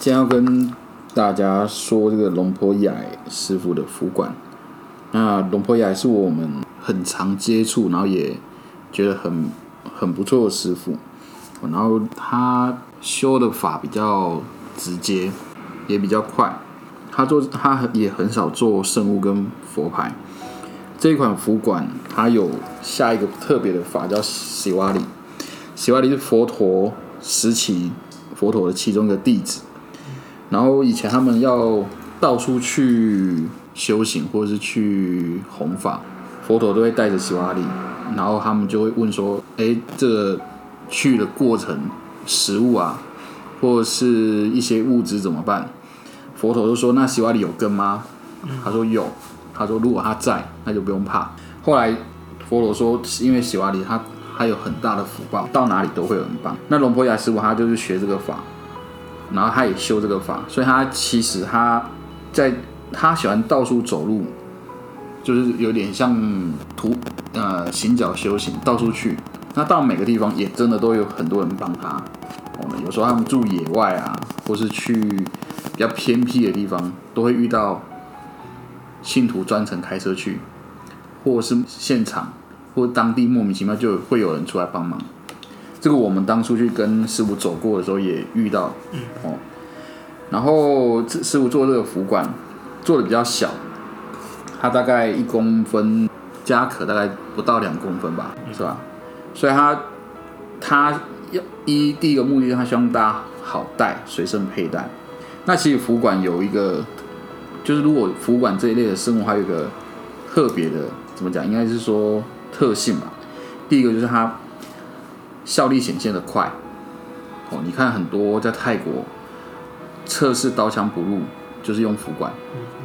今天要跟大家说这个龙婆雅师傅的福管。那龙婆雅是我们很常接触，然后也觉得很很不错的师傅。然后他修的法比较直接，也比较快。他做他也很少做圣物跟佛牌。这一款福管，它有下一个特别的法叫喜瓦里。喜瓦里是佛陀时期佛陀的其中一个弟子。然后以前他们要到处去修行，或者是去弘法，佛陀都会带着洗瓦里，然后他们就会问说：“哎，这个去的过程，食物啊，或者是一些物质怎么办？”佛陀就说：“那洗瓦里有根吗？”他说：“有。”他说：“如果他在，那就不用怕。”后来佛陀说：“因为洗瓦里他他有很大的福报，到哪里都会有人帮。”那龙婆雅师傅他就是学这个法。然后他也修这个法，所以他其实他在他喜欢到处走路，就是有点像徒呃行脚修行，到处去。那到每个地方也真的都有很多人帮他。我哦，有时候他们住野外啊，或是去比较偏僻的地方，都会遇到信徒专程开车去，或是现场或当地莫名其妙就会有人出来帮忙。这个我们当初去跟师傅走过的时候也遇到，哦，然后师师傅做这个福管做的比较小，它大概一公分，加壳大概不到两公分吧，是吧？所以它它要一第一个目的，它希望大家好带，随身佩戴。那其实福管有一个，就是如果福管这一类的生物，还有一个特别的，怎么讲？应该是说特性吧。第一个就是它。效力显现的快哦！你看很多在泰国测试刀枪不入，就是用符管，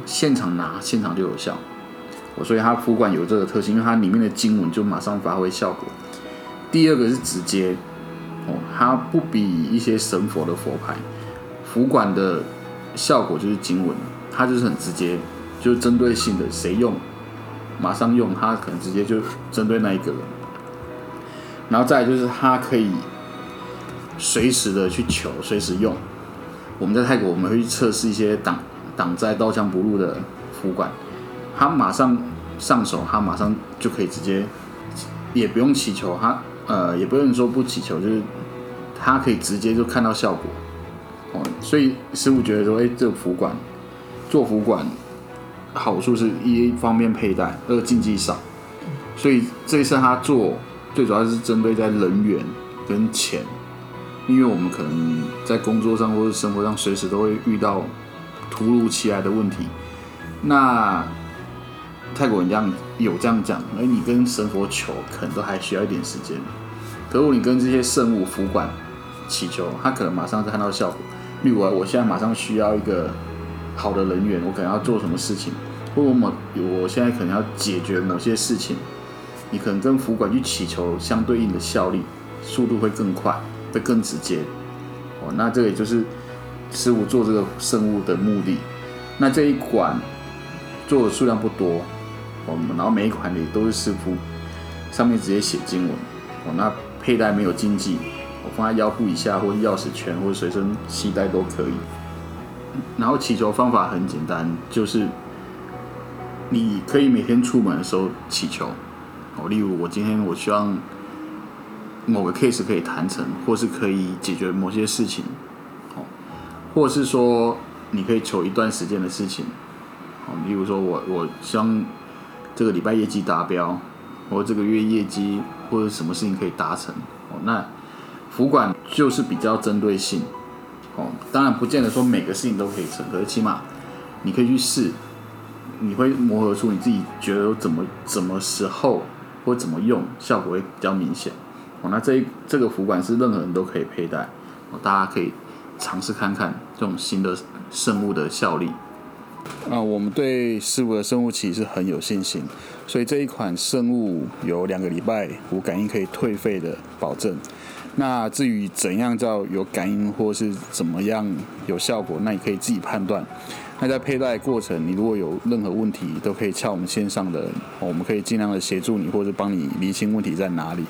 现场拿现场就有效。我，所以它符管有这个特性，因为它里面的经文就马上发挥效果。第二个是直接哦，它不比一些神佛的佛牌，符管的效果就是经文，它就是很直接，就是针对性的，谁用马上用，它可能直接就针对那一个人。然后再就是它可以随时的去求，随时用。我们在泰国，我们会去测试一些挡挡在刀枪不入的福管，它马上上手，它马上就可以直接，也不用祈求，它呃也不用说不祈求，就是它可以直接就看到效果。哦，所以师傅觉得说，哎，这个福管做福管好处是一方便佩戴，二禁忌少，所以这一次他做。最主要是针对在人员跟钱，因为我们可能在工作上或者生活上随时都会遇到突如其来的问题。那泰国人这样有这样讲，而你跟神佛求，可能都还需要一点时间。可如果你跟这些圣物、福管祈求，他可能马上就看到效果。例如，我现在马上需要一个好的人员，我可能要做什么事情，或我某我现在可能要解决某些事情。你可能跟福管去祈求相对应的效力，速度会更快，会更直接。哦，那这也就是师傅做这个圣物的目的。那这一款做的数量不多，我哦，然后每一款里都是师傅上面直接写经文。哦，那佩戴没有禁忌，我放在腰部以下，或者钥匙圈，或者随身携带都可以。然后祈求方法很简单，就是你可以每天出门的时候祈求。哦，例如我今天我希望某个 case 可以谈成，或是可以解决某些事情，哦，或者是说你可以求一段时间的事情，哦，例如说我我希望这个礼拜业绩达标，或这个月业绩或者什么事情可以达成，哦，那服管就是比较针对性，哦，当然不见得说每个事情都可以成，可是起码你可以去试，你会磨合出你自己觉得怎么怎么时候。或怎么用效果会比较明显哦？那这这个福管是任何人都可以佩戴，大家可以尝试看看这种新的生物的效力。啊，我们对师傅的生物器是很有信心，所以这一款生物有两个礼拜无感应可以退费的保证。那至于怎样叫有感应或是怎么样有效果，那你可以自己判断。那在佩戴过程，你如果有任何问题，都可以敲我们线上的，我们可以尽量的协助你，或者帮你厘清问题在哪里。